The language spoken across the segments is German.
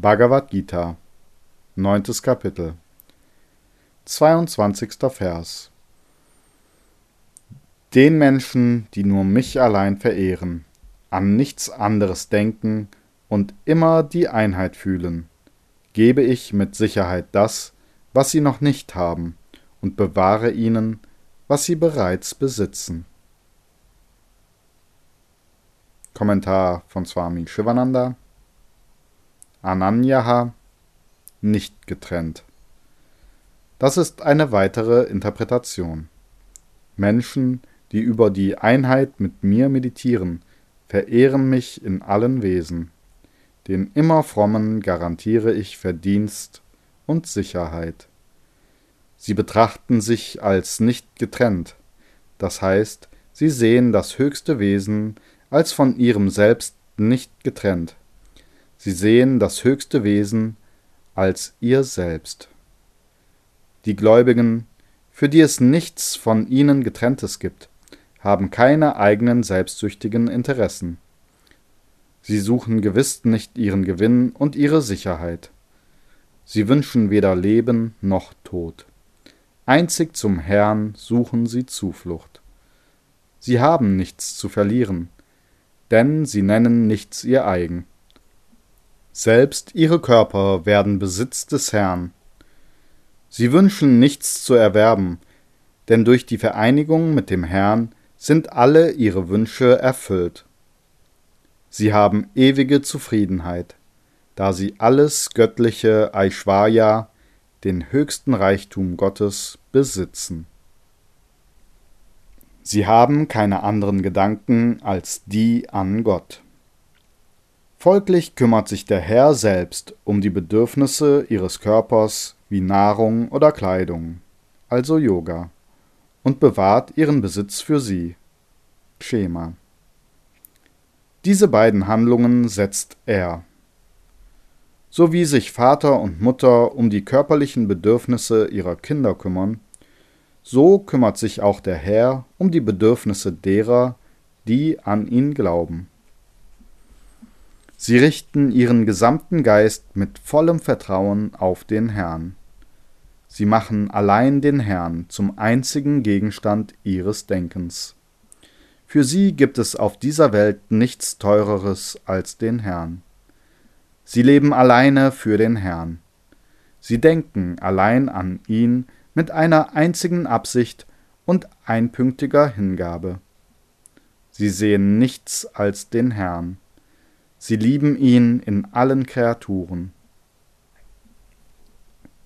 Bhagavad Gita, 9. Kapitel, 22. Vers. Den Menschen, die nur mich allein verehren, an nichts anderes denken und immer die Einheit fühlen, gebe ich mit Sicherheit das, was sie noch nicht haben, und bewahre ihnen, was sie bereits besitzen. Kommentar von Swami Shivananda Ananyaha nicht getrennt. Das ist eine weitere Interpretation. Menschen, die über die Einheit mit mir meditieren, verehren mich in allen Wesen. Den immer Frommen garantiere ich Verdienst und Sicherheit. Sie betrachten sich als nicht getrennt, das heißt, sie sehen das höchste Wesen als von ihrem Selbst nicht getrennt. Sie sehen das höchste Wesen als ihr Selbst. Die Gläubigen, für die es nichts von ihnen getrenntes gibt, haben keine eigenen selbstsüchtigen Interessen. Sie suchen gewiss nicht ihren Gewinn und ihre Sicherheit. Sie wünschen weder Leben noch Tod. Einzig zum Herrn suchen sie Zuflucht. Sie haben nichts zu verlieren, denn sie nennen nichts ihr eigen. Selbst ihre Körper werden Besitz des Herrn. Sie wünschen nichts zu erwerben, denn durch die Vereinigung mit dem Herrn sind alle ihre Wünsche erfüllt. Sie haben ewige Zufriedenheit, da sie alles göttliche Aishwarya, den höchsten Reichtum Gottes, besitzen. Sie haben keine anderen Gedanken als die an Gott. Folglich kümmert sich der Herr selbst um die Bedürfnisse ihres Körpers wie Nahrung oder Kleidung, also Yoga, und bewahrt ihren Besitz für sie, Schema. Diese beiden Handlungen setzt er. So wie sich Vater und Mutter um die körperlichen Bedürfnisse ihrer Kinder kümmern, so kümmert sich auch der Herr um die Bedürfnisse derer, die an ihn glauben. Sie richten ihren gesamten Geist mit vollem Vertrauen auf den Herrn. Sie machen allein den Herrn zum einzigen Gegenstand ihres Denkens. Für sie gibt es auf dieser Welt nichts Teureres als den Herrn. Sie leben alleine für den Herrn. Sie denken allein an ihn mit einer einzigen Absicht und einpünktiger Hingabe. Sie sehen nichts als den Herrn. Sie lieben ihn in allen Kreaturen.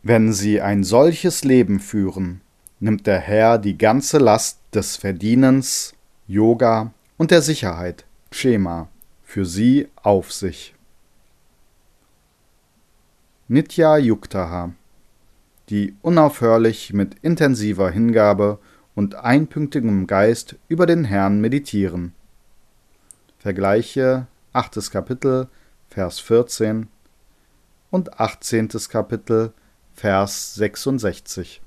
Wenn sie ein solches Leben führen, nimmt der Herr die ganze Last des Verdienens, Yoga und der Sicherheit, Schema, für sie auf sich. Nitya Yuktaha die unaufhörlich mit intensiver Hingabe und einpünktigem Geist über den Herrn meditieren. Vergleiche 8. Kapitel, Vers 14 und 18. Kapitel, Vers 66.